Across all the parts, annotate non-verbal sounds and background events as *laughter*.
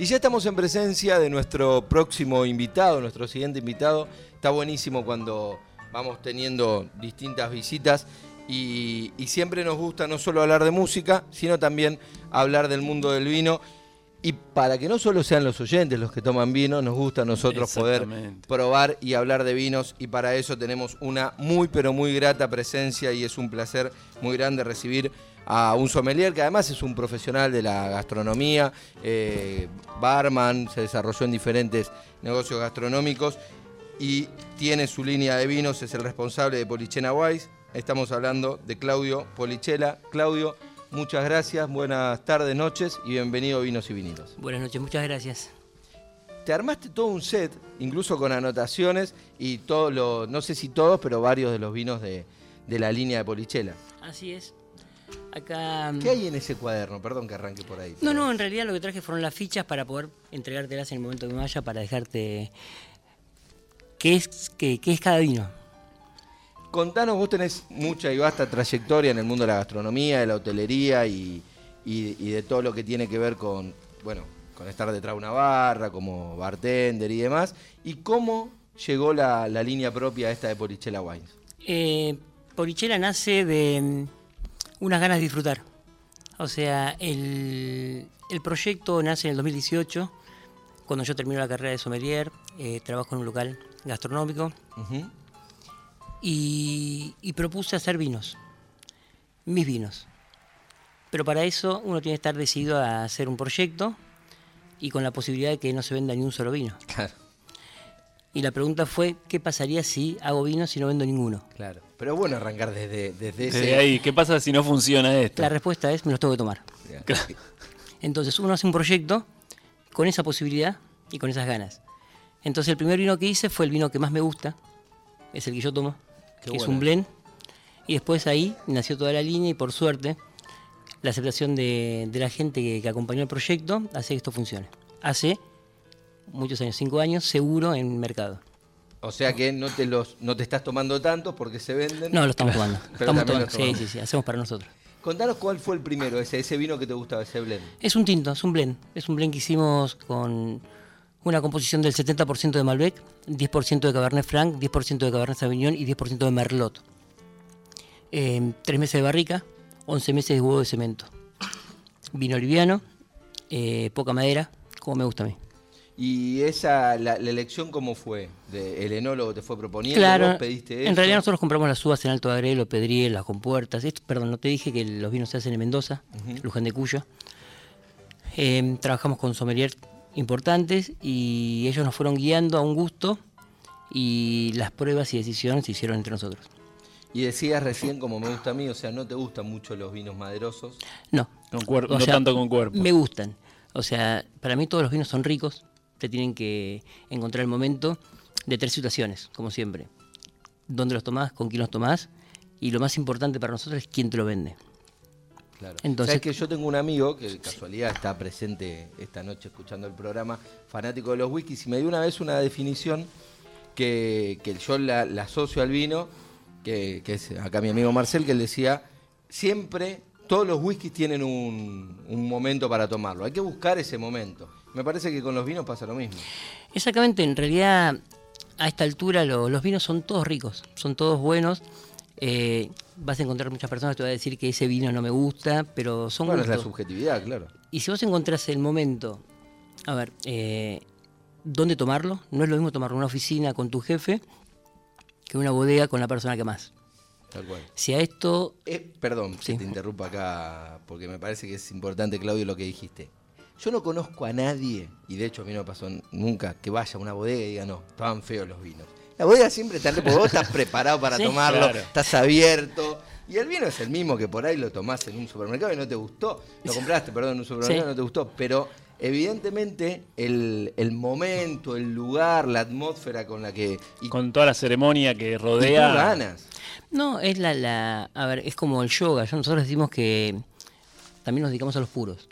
Y ya estamos en presencia de nuestro próximo invitado, nuestro siguiente invitado. Está buenísimo cuando vamos teniendo distintas visitas y, y siempre nos gusta no solo hablar de música, sino también hablar del mundo del vino. Y para que no solo sean los oyentes los que toman vino, nos gusta a nosotros poder probar y hablar de vinos y para eso tenemos una muy pero muy grata presencia y es un placer muy grande recibir a un sommelier que además es un profesional de la gastronomía, eh, barman, se desarrolló en diferentes negocios gastronómicos y tiene su línea de vinos, es el responsable de Polichena Wise. Estamos hablando de Claudio Polichela. Claudio, muchas gracias, buenas tardes, noches y bienvenido a Vinos y Vinilos. Buenas noches, muchas gracias. Te armaste todo un set, incluso con anotaciones y todos los, no sé si todos, pero varios de los vinos de, de la línea de Polichela. Así es. Acá. ¿Qué hay en ese cuaderno? Perdón que arranque por ahí. No, pero- no, en realidad lo que traje fueron las fichas para poder entregártelas en el momento que me vaya para dejarte. ¿Qué es, qué, qué es cada vino? Contanos, vos tenés mucha y vasta trayectoria en el mundo de la gastronomía, de la hotelería y, y- y de todo lo que tiene que ver con, bueno, con estar detrás de una barra, como bartender y demás. ¿Y cómo llegó la, la línea propia esta de Polichela Wines? Eh, Porichela nace de mm, unas ganas de disfrutar. O sea, el, el proyecto nace en el 2018, cuando yo termino la carrera de sommelier, eh, trabajo en un local gastronómico y, y propuse hacer vinos, mis vinos. Pero para eso uno tiene que estar decidido a hacer un proyecto y con la posibilidad de que no se venda ni un solo vino. Claro, Y la pregunta fue, ¿qué pasaría si hago vinos y no vendo ninguno? claro. Pero bueno arrancar desde, desde ese... Desde ahí, ¿qué pasa si no funciona esto? La respuesta es, me los tengo que tomar. Entonces uno hace un proyecto con esa posibilidad y con esas ganas. Entonces el primer vino que hice fue el vino que más me gusta, es el que yo tomo, Qué que es un blend. Y después ahí nació toda la línea y por suerte la aceptación de, de la gente que, que acompañó el proyecto hace que esto funcione. Hace muchos años, cinco años, seguro en mercado. O sea que no te los no te estás tomando tantos porque se venden. No, lo estamos tomando. *laughs* Pero Estamos tomando. Sí, sí, sí, hacemos para nosotros. Contanos cuál fue el primero, ese, ese vino que te gustaba, ese blend. Es un tinto, es un blend. Es un blend que hicimos con una composición del 70% de Malbec, 10% de Cabernet Franc, 10% de Cabernet Sauvignon y 10% de Merlot. Eh, tres meses de barrica, 11 meses de huevo de cemento. Vino liviano, eh, poca madera, como me gusta a mí. ¿Y esa, la, la elección cómo fue? De- ¿El enólogo te fue proponiendo? Claro, ¿Vos pediste eso? en realidad nosotros compramos las uvas en Alto Agrelo, Pedriel, las compuertas. Esto, perdón, no te dije que los vinos se hacen en Mendoza, Luján de Cuyo. Eh, trabajamos con sommeliers importantes y ellos nos fueron guiando a un gusto y las pruebas y decisiones se hicieron entre nosotros. Y decías recién, como me gusta a mí, o sea, no te gustan mucho los vinos maderosos. No, Con no sea, tanto con cuerpo. me gustan. O sea, para mí todos los vinos son ricos, te tienen que encontrar el momento de tres situaciones, como siempre. ¿Dónde los tomás? ¿Con quién los tomás? Y lo más importante para nosotros es quién te lo vende. Claro. Entonces- Sabes que yo tengo un amigo que de casualidad está presente esta noche escuchando el programa, fanático de los whiskies, y me dio una vez una definición que, que yo la, la asocio al vino, que, que es acá mi amigo Marcel, que él decía, siempre todos los whiskies tienen un, un momento para tomarlo, hay que buscar ese momento. Me parece que con los vinos pasa lo mismo. Exactamente, en realidad a esta altura lo- los vinos son todos ricos, son todos buenos. Eh, vas a encontrar muchas personas que te van a decir que ese vino no me gusta, pero son Bueno, es la gustos. subjetividad, claro. Y si vos encontrás el momento, a ver, eh, ¿dónde tomarlo? No es lo mismo tomarlo en una oficina con tu jefe que en una bodega con la persona que más. Tal cual. Si a esto, Eh, perdón, Sí. que te interrumpa acá, porque me parece que es importante, Claudio, lo que dijiste. Yo no conozco a nadie, y de hecho a mí no me pasó nunca, que vaya a una bodega y diga, no, estaban feos los vinos. La bodega siempre está, porque vos estás preparado para Sí. tomarlo, Claro. estás abierto. Y el vino es el mismo que por ahí lo tomás en un supermercado y no te gustó. Lo compraste, perdón, en un supermercado y Sí. no te gustó. Pero evidentemente el, el momento, el lugar, la atmósfera con la que... Y, Con toda la ceremonia que rodea. ganas. no, es la, la, a ver, es como el yoga. Yo- Nosotros decimos que también nos dedicamos a los puros.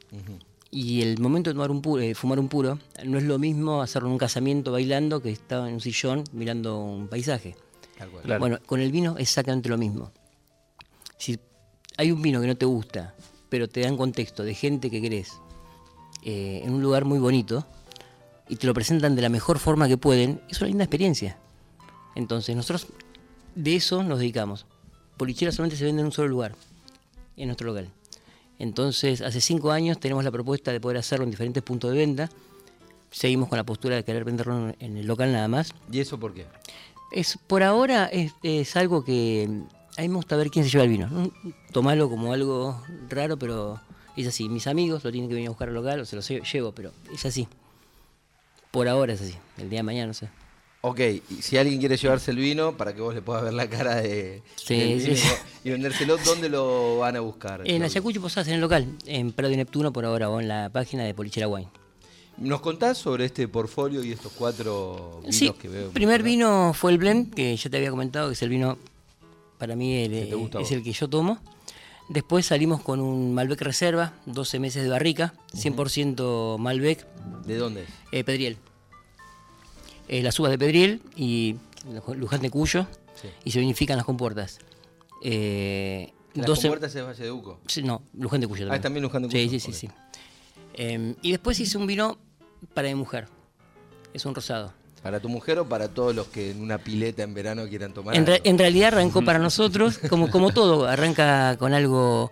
Y el momento de tomar un puro, eh, fumar un puro no es lo mismo hacerlo en un casamiento bailando que estar en un sillón mirando un paisaje. Claro. Bueno, con el vino es exactamente lo mismo. Si hay un vino que no te gusta, pero te dan contexto de gente que querés, eh, en un lugar muy bonito y te lo presentan de la mejor forma que pueden, es una linda experiencia. Entonces, nosotros de eso nos dedicamos. Polichera solamente se vende en un solo lugar, en nuestro local. Entonces, hace cinco años tenemos la propuesta de poder hacerlo en diferentes puntos de venta. Seguimos con la postura de querer venderlo en el local nada más. ¿Y eso por qué? Es, por ahora es, es algo que a mí me gusta ver quién se lleva el vino. Tomarlo como algo raro, pero es así. Mis amigos lo tienen que venir a buscar al local o se los lle- llevo, pero es así. Por ahora es así. El día de mañana no sé. Ok, y si alguien quiere llevarse el vino, para que vos le puedas ver la cara de, Sí, sí, y vendérselo, ¿dónde lo van a buscar? En? Ayacucho Posadas, en el local, en Prado y Neptuno por ahora, o en la página de Polichera Wine. ¿Nos contás sobre este portfolio y estos cuatro vinos Sí, que veo? primer vino fue el blend, que ya te había comentado, que es el vino, para mí, el, a es vos. el que yo tomo. Después salimos con un Malbec Reserva, 12 meses de barrica, 100% Malbec, ¿De dónde es? eh, Pedriel. Eh, las uvas de Pedriel y Luján de Cuyo, Sí. y se vinifican las compuertas. Eh, ¿Las 12 compuertas es Valle de Uco? Sí, no, Luján de Cuyo Ah, también Luján de Cuyo, Sí, sí, sí. sí. Eh, y después hice un vino para mi mujer. Es un rosado. ¿Para tu mujer o para todos los que en una pileta en verano quieran tomar En, re- en realidad arrancó para nosotros, como, como todo, arranca con algo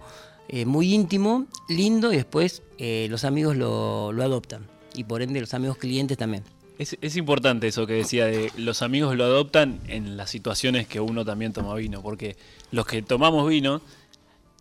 eh, muy íntimo, lindo, y después eh, los amigos lo, lo adoptan. Y por ende los amigos clientes también. Es, importante eso que decía de los amigos lo adoptan en las situaciones que uno también toma vino, porque los que tomamos vino,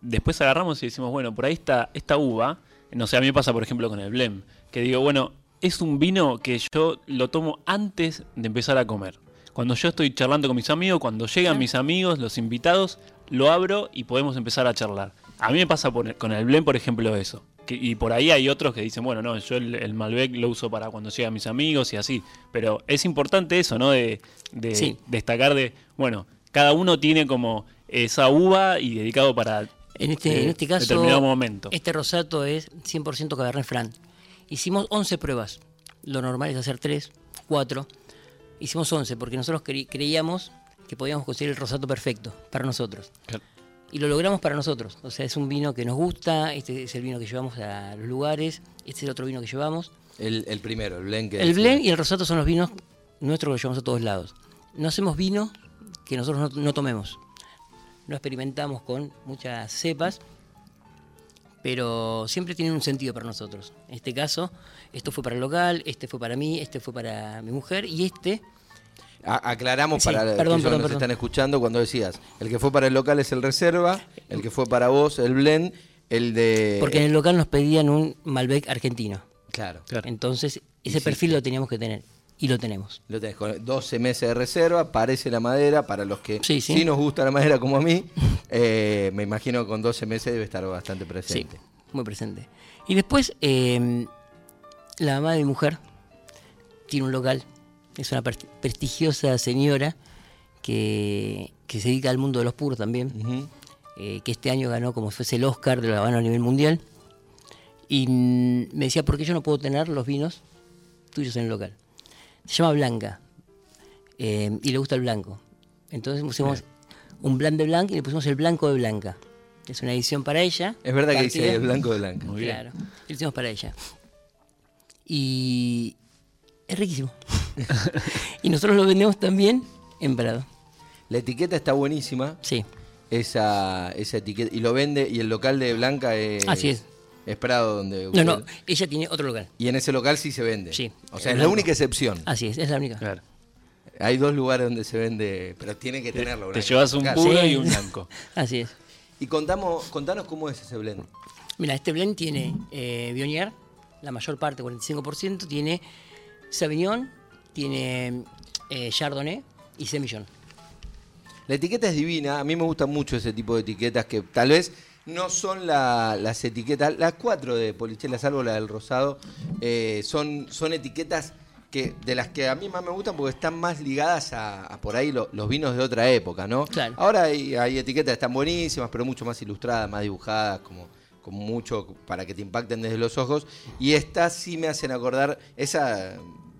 después agarramos y decimos, bueno, por ahí está esta uva, no sé, a mí me pasa por ejemplo con el Blem, que digo, bueno, es un vino que yo lo tomo antes de empezar a comer. Cuando yo estoy charlando con mis amigos, cuando llegan mis amigos, los invitados, lo abro y podemos empezar a charlar. A mí me pasa con el blend, por ejemplo, eso. Que- y por ahí hay otros que dicen, bueno, no, yo el, el Malbec lo uso para cuando llegan mis amigos y así. Pero es importante eso, ¿no? De, de Sí. destacar de, bueno, cada uno tiene como esa uva y dedicado para En este, eh, en este caso, determinado momento. este rosato es 100% Cabernet Franc. Hicimos 11 pruebas. Lo normal es hacer 3, 4. Hicimos 11 porque nosotros cre- creíamos que podíamos conseguir el rosato perfecto para nosotros. Claro. Y lo logramos para nosotros. O sea, es un vino que nos gusta, este es el vino que llevamos a los lugares, este es el otro vino que llevamos. El, el primero, el blend que El blend y el rosato son los vinos nuestros que los llevamos a todos lados. No hacemos vino que nosotros no, no tomemos. No experimentamos con muchas cepas, pero siempre tienen un sentido para nosotros. En este caso, esto fue para el local, este fue para mí, este fue para mi mujer y este A- aclaramos Sí, para los perdón, que perdón, nos perdón. están escuchando cuando decías, el que fue para el local es el reserva, el que fue para vos el blend, el de... Porque en el local nos pedían un Malbec argentino. Claro, Claro. Entonces, ese Hiciste. perfil lo teníamos que tener. Y lo tenemos. lo tenés con 12 meses de reserva, parece la madera, para los que Sí, sí. nos gusta la madera como a mí, *laughs* eh, me imagino que con 12 meses debe estar bastante Sí, presente. muy presente. Y después, eh, la mamá de mi mujer tiene un local. Es una pres- prestigiosa señora que, que se dedica al mundo de los puros también. Eh, que este año ganó como si fuese el Oscar de la Habana a nivel mundial. Y mm, me decía, ¿por qué yo no puedo tener los vinos tuyos en el local? Se llama Blanca. eh, y le gusta el blanco. Entonces pusimos un blend de blanca y le pusimos el blanco de blanca. Es una edición para ella. Es verdad que dice el blanco de blanca. Muy bien. Claro, lo hicimos para ella. Y es riquísimo. *laughs* y nosotros lo vendemos también en Prado. La etiqueta está buenísima, Sí, esa, esa etiqueta, y lo vende, y el local de Blanca es... Así es. Es Prado donde... no, usted- no, ella tiene otro local. Y en ese local sí se vende. Sí, O sea, es la blanco. única excepción. Así es, es la única. Claro. Hay dos lugares donde se vende, pero tiene que tenerlo. Te llevas un puro Sí. y un blanco. *laughs* Así es. Y contamos, contanos cómo es ese blend. Mira, este blend tiene eh, Viognier, la mayor parte, 45%, tiene Sauvignon, tiene eh, Chardonnay y Semillon. La etiqueta es divina, a mí me gustan mucho ese tipo de etiquetas que tal vez no son la- las etiquetas, las cuatro de Polichela, salvo la del rosado, eh, son, son etiquetas que de las que a mí más me gustan porque están más ligadas a, a por ahí lo- los vinos de otra época, ¿no? Claro. Ahora hay, hay etiquetas que están buenísimas, pero mucho más ilustradas, más dibujadas, como, como mucho para que te impacten desde los ojos. Y estas sí me hacen acordar, esa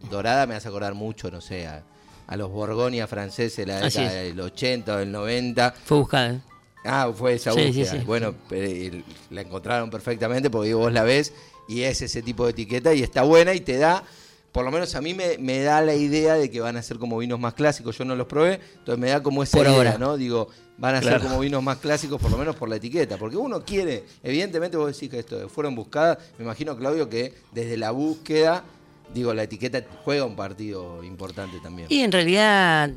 dorada me hace acordar mucho, no sé, a, a los Borgoña franceses, la Así década del 80 o del 90. Fue buscada. ¿eh? Ah, fue esa Sí, sí, búsqueda. sí. Bueno, eh, la encontraron perfectamente porque vos la ves y es ese tipo de etiqueta y está buena y te da, por lo menos a mí me, me da la idea de que van a ser como vinos más clásicos. Yo no los probé, entonces me da como esa Por idea, ahora. ¿no? Digo, van a ser como vinos más clásicos, por lo menos por la etiqueta. Porque uno quiere, evidentemente vos decís que esto fueron buscadas, me imagino, Claudio, que desde la búsqueda, digo, la etiqueta juega un partido importante también. Y en realidad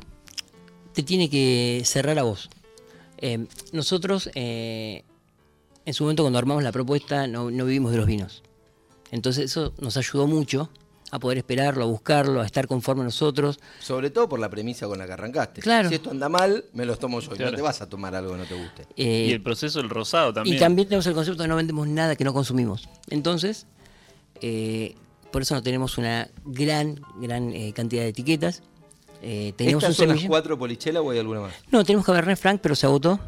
te tiene que cerrar a vos. Eh, nosotros, eh, en su momento cuando armamos la propuesta, no, no vivimos de los vinos. Entonces eso nos ayudó mucho a poder esperarlo, a buscarlo, a estar conforme nosotros. Sobre todo por la premisa con la que arrancaste. Claro. Si esto anda mal, me los tomo yo. Claro. No te vas a tomar algo que no te guste. Eh, y el proceso del rosado también. Y también tenemos el concepto de no vendemos nada que no consumimos. Entonces, eh, por eso no tenemos una gran, gran eh, cantidad de etiquetas. Eh, tenemos ¿Estas un son las cuatro polichela o hay alguna más? No, tenemos Cabernet Franc, pero se agotó.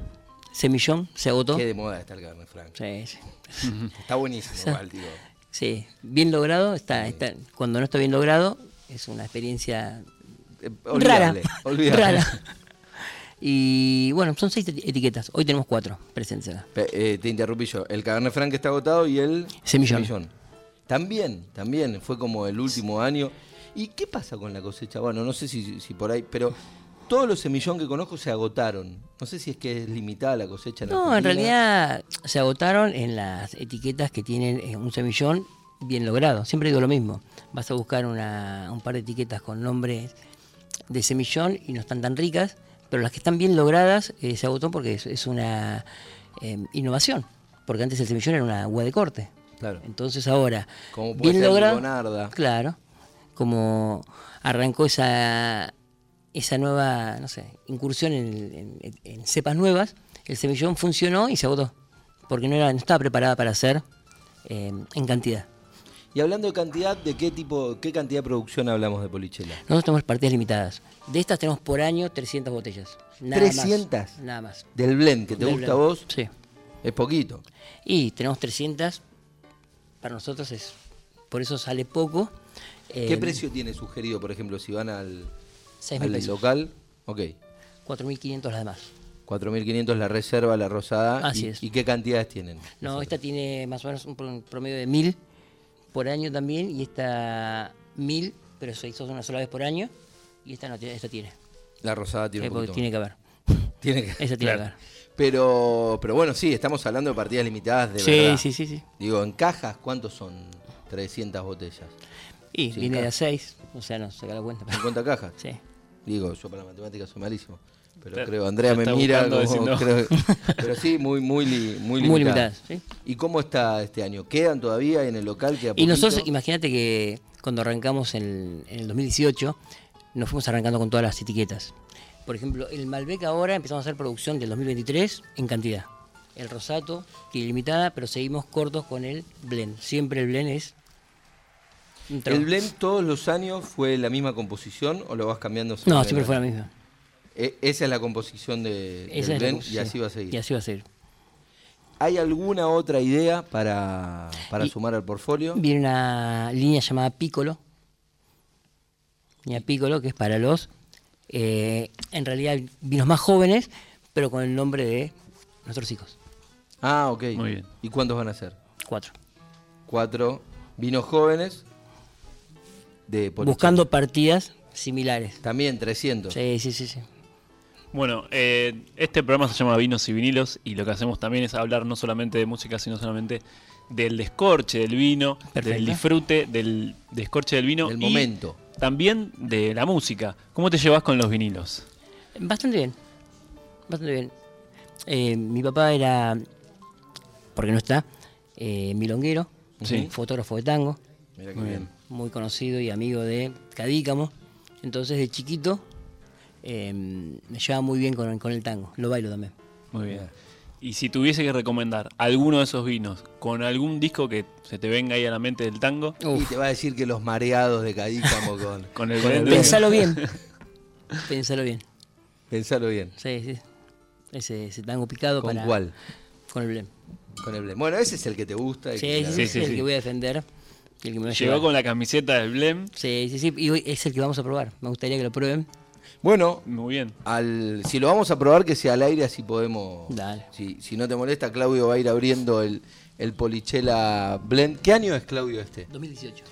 Semillón, se agotó. Qué de moda está el Cabernet Franc. Sí, sí. *laughs* Está buenísimo Sí. igual, digo. Sí, bien logrado. Está, está, cuando no está bien logrado, es una experiencia Eh, rara. olvidable, olvidable. rara. *laughs* Y bueno, son seis eti- etiquetas. Hoy tenemos cuatro presentes acá. Eh, te interrumpí yo. El Cabernet Franc está agotado y el Semillón. También, también. Fue como el último año. ¿Y qué pasa con la cosecha? Bueno, no sé si, si por ahí, pero todos los semillón que conozco se agotaron. No sé si es que es limitada la cosecha en No, en realidad se agotaron en las etiquetas que tienen eh, un semillón bien logrado. Siempre digo lo mismo. Vas a buscar una- un par de etiquetas con nombres de semillón y no están tan ricas, pero las que están bien logradas eh, se agotó porque es, es una eh, innovación. Porque antes el semillón era una uva de corte. Claro. Entonces ahora, Como puede bien ser logrado. Claro. Como arrancó esa, esa nueva, no sé, incursión en, en- en cepas nuevas, el semillón funcionó y se agotó. Porque no, era, no estaba preparada para hacer eh, en cantidad. Y hablando de cantidad, ¿de qué tipo, qué cantidad de producción hablamos de polichela? Nosotros tenemos partidas limitadas. De estas tenemos por año 300 botellas. Nada más. 300. Nada más. Del blend que te Del gusta a vos, Sí. es poquito. Y tenemos 300. Para nosotros es. Por eso sale poco. ¿Qué Eh, precio tiene sugerido, por ejemplo, si van al, 6.000 al pesos. local? Ok. 4.500 las demás. 4.500 la reserva, la rosada. Así y, es. ¿Y qué cantidades tienen? No, esta tiene más o menos un pro- promedio de 1000 por año también. Y esta 1000, pero se hizo una sola vez por año. Y esta no tiene. Esta tiene. La rosada tiene Eh, un tiene que haber. *laughs* Tiene que- Esa tiene Claro. que haber. Pero, pero bueno, sí, estamos hablando de partidas limitadas de Sí, verdad. sí, sí, sí. Digo, en cajas, ¿cuántos son 300 botellas? Y Sí, viene de a 6. O sea, no saca la cuenta. pero- ¿50 cajas? Sí. Digo, yo para la matemática soy malísimo. Pero Claro, creo, Andrea me mira buscando como, decir no. creo- *laughs* pero sí, muy, muy, li- muy, Muy limitada. limitadas, ¿sí? ¿Y cómo está este año? ¿Quedan todavía en el local? ¿Queda Y nosotros, imagínate que cuando arrancamos en, en el 2018, nos fuimos arrancando con todas las etiquetas. Por ejemplo, el Malbec ahora empezamos a hacer producción del 2023 en cantidad. El Rosato tiene limitada, pero seguimos cortos con el blend. Siempre el blend es. ¿El blend todos los años fue la misma composición o lo vas cambiando? No, siempre fue la misma. E- esa es la composición de, del blend composición. y así va a seguir. Y así va a seguir. ¿Hay alguna otra idea para, para Y- sumar al portfolio? Viene una línea llamada Piccolo. Línea Piccolo, que es para los, eh, en realidad, vinos más jóvenes, pero con el nombre de nuestros hijos. Ah, ok. Muy bien. ¿Y cuántos van a ser? Cuatro. Cuatro vinos jóvenes de. Buscando partidas similares. También 300. Sí, sí, sí, sí. Bueno, eh, este programa se llama Vinos y Vinilos y lo que hacemos también es hablar no solamente de música, sino solamente del descorche del vino, del disfrute del descorche del vino Del y momento. también de la música. ¿Cómo te llevas con los vinilos? Bastante bien. Bastante bien. Eh, mi papá era, porque no está, eh, milonguero, Sí. fotógrafo de tango, Mira qué bien. muy conocido y amigo de Cadícamo. Entonces, de chiquito, eh, me llevaba muy bien con, con el tango. Lo bailo también. Muy bien. Y si tuviese que recomendar alguno de esos vinos con algún disco que se te venga ahí a la mente del tango, Y te va a decir que los mareados de Cadícamo con... *laughs* con el Con el pensalo bien. *laughs* Pensalo bien. Pensalo bien. Sí, sí. Ese, ese tango picado ¿Con para. cuál? Con el blend. Con el blend. Bueno, ese es el que te gusta. y Sí, que- sí, sí, Sí, ese sí, es el sí. que voy a defender. y El que me va a Llegó con la camiseta del Blem. Sí, sí, sí. Y hoy es el que vamos a probar. Me gustaría que lo prueben. Bueno, Muy bien. al, si lo vamos a probar, que sea al aire, así podemos. Dale. Si, si no te molesta, Claudio va a ir abriendo el, el Polichela Blend. ¿Qué año es, Claudio, este? 2018.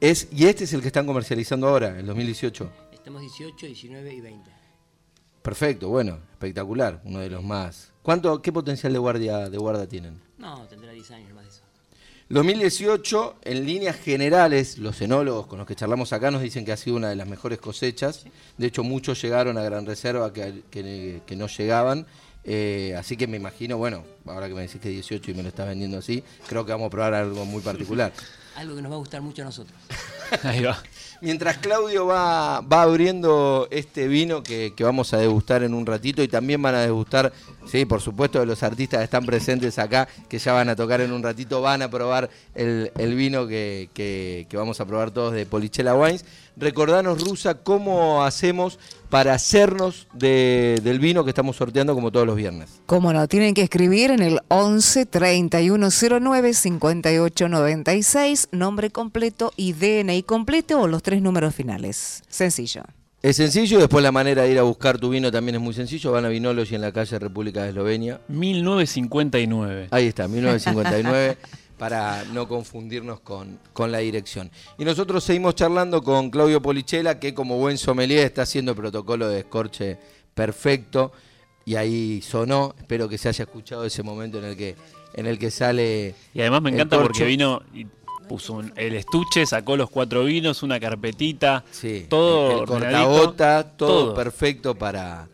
Es, y este es el que están comercializando ahora, el 2018. Estamos 18, 19 y 20. Perfecto, bueno, espectacular, uno de los más. ¿Cuánto, qué potencial de guardia de guarda tienen? No, tendrá 10 años más de eso. 2018, en líneas generales, los enólogos con los que charlamos acá nos dicen que ha sido una de las mejores cosechas. De hecho, muchos llegaron a Gran Reserva que, que- que no llegaban. Eh, así que me imagino, bueno, ahora que me decís que 18 y me lo estás vendiendo así, creo que vamos a probar algo muy *laughs* particular. Algo que nos va a gustar mucho a nosotros. Ahí va. Mientras Claudio va, va abriendo este vino que, que vamos a degustar en un ratito y también van a degustar, sí, por supuesto, de los artistas que están presentes acá, que ya van a tocar en un ratito, van a probar el, el vino que, que- que vamos a probar todos de Polichela Wines. Recordanos, Rusa, cómo hacemos para hacernos de- del vino que estamos sorteando como todos los viernes. Cómo no, tienen que escribir en el 11 3109 5896, nombre completo y DNI completo o los tres números finales. Sencillo. Es sencillo, después la manera de ir a buscar tu vino también es muy sencillo. Van a Vinology en la calle República de Eslovenia. 1959. Ahí está, 1959, *laughs* para no confundirnos con, con la dirección. Y nosotros seguimos charlando con Claudio Polichela, que como buen sommelier está haciendo el protocolo de escorche perfecto. Y ahí sonó, espero que se haya escuchado ese momento en el que, en el que sale... Y además me encanta porque vino y puso un- el estuche, sacó los cuatro vinos, una carpetita, Sí, todo el, cortagota, todo, todo. perfecto para,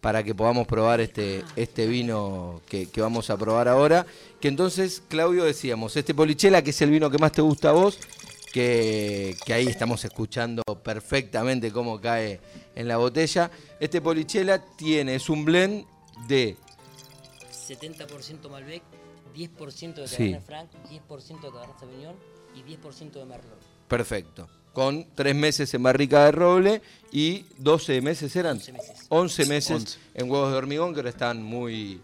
para que podamos probar este, este vino que, que vamos a probar ahora. Que entonces, Claudio, decíamos, este Polichela, que es el vino que más te gusta a vos, que, que ahí estamos escuchando perfectamente cómo cae en la botella. Este Polichela tiene, es un blend de 70% Malbec, 10% de Sí. Cabernet Franc, 10% de Cabernet Sauvignon y 10% de Merlot. perfecto. Con tres meses en barrica de roble y 12 meses eran. 11 meses. 11 meses en huevos de hormigón que ahora están muy,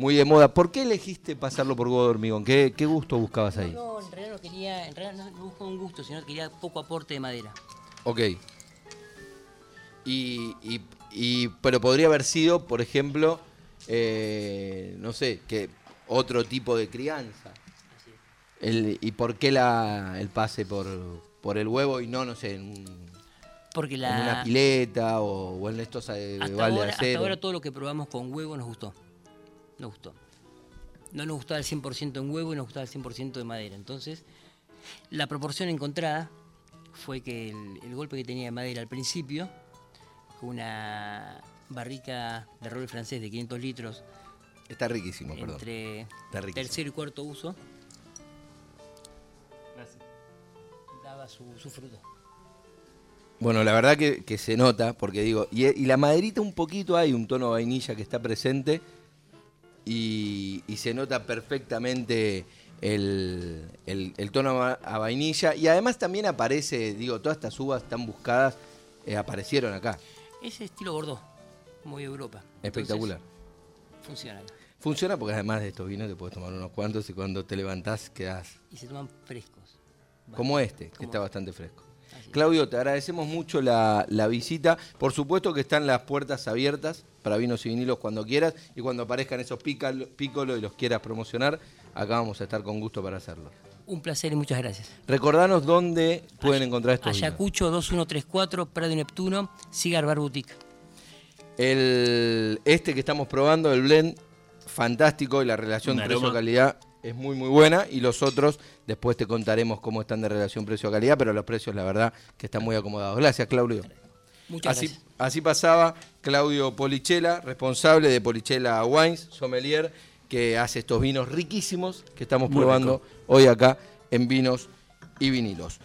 muy de moda. ¿Por qué elegiste pasarlo por huevo de hormigón? ¿Qué, qué gusto buscabas ahí? No, en realidad no quería, en realidad no, buscaba un gusto, sino que quería poco aporte de madera. Ok. Y, y- y- pero podría haber sido, por ejemplo, eh, no sé, que otro tipo de crianza. Así es. El- ¿Y por qué la, el pase por, por el huevo y no, no sé, en, un- Porque en la, una pileta o, o en estos eh, hasta, de ahora, hasta ahora todo lo que probamos con huevo nos gustó. Nos gustó. No nos gustaba el 100% en huevo y nos gustaba el 100% de madera. Entonces, la proporción encontrada fue que el, el golpe que tenía de madera al principio, con una barrica de roble francés de 500 litros Está riquísimo, perdón. entre Está riquísimo. tercero y cuarto uso, daba su, su fruto. Bueno, la verdad que, que se nota, porque digo, y, y la maderita un poquito hay un tono vainilla que está presente y, y se nota perfectamente el, el- el tono a, vainilla y además también aparece, digo, todas estas uvas tan buscadas eh, aparecieron acá. Ese estilo Bordeaux, muy Europa. Espectacular. Entonces, funciona acá. Funciona porque además de estos vinos te puedes tomar unos cuantos y cuando te levantás quedás Y se toman frescos. como este, que Como- está bastante fresco. Claudio, te agradecemos mucho la, la visita. Por supuesto que están las puertas abiertas para vinos y vinilos cuando quieras y cuando aparezcan esos pícolos y los quieras promocionar, acá vamos a estar con gusto para hacerlo. Un placer y muchas gracias. Recordanos dónde pueden encontrar estos vinos. Ayacucho 2134, Prado y Neptuno, Cigar Bar Boutique. El, este que estamos probando, el blend, fantástico y la relación precio-calidad es muy muy buena y los otros después te contaremos cómo están de relación precio-calidad, pero los precios la verdad que están muy acomodados. Gracias Claudio. Muchas Así, gracias. así pasaba Claudio Polichela, responsable de Polichela Wines, sommelier, que hace estos vinos riquísimos que estamos Muy probando rico. hoy acá en Vinos y Vinilos.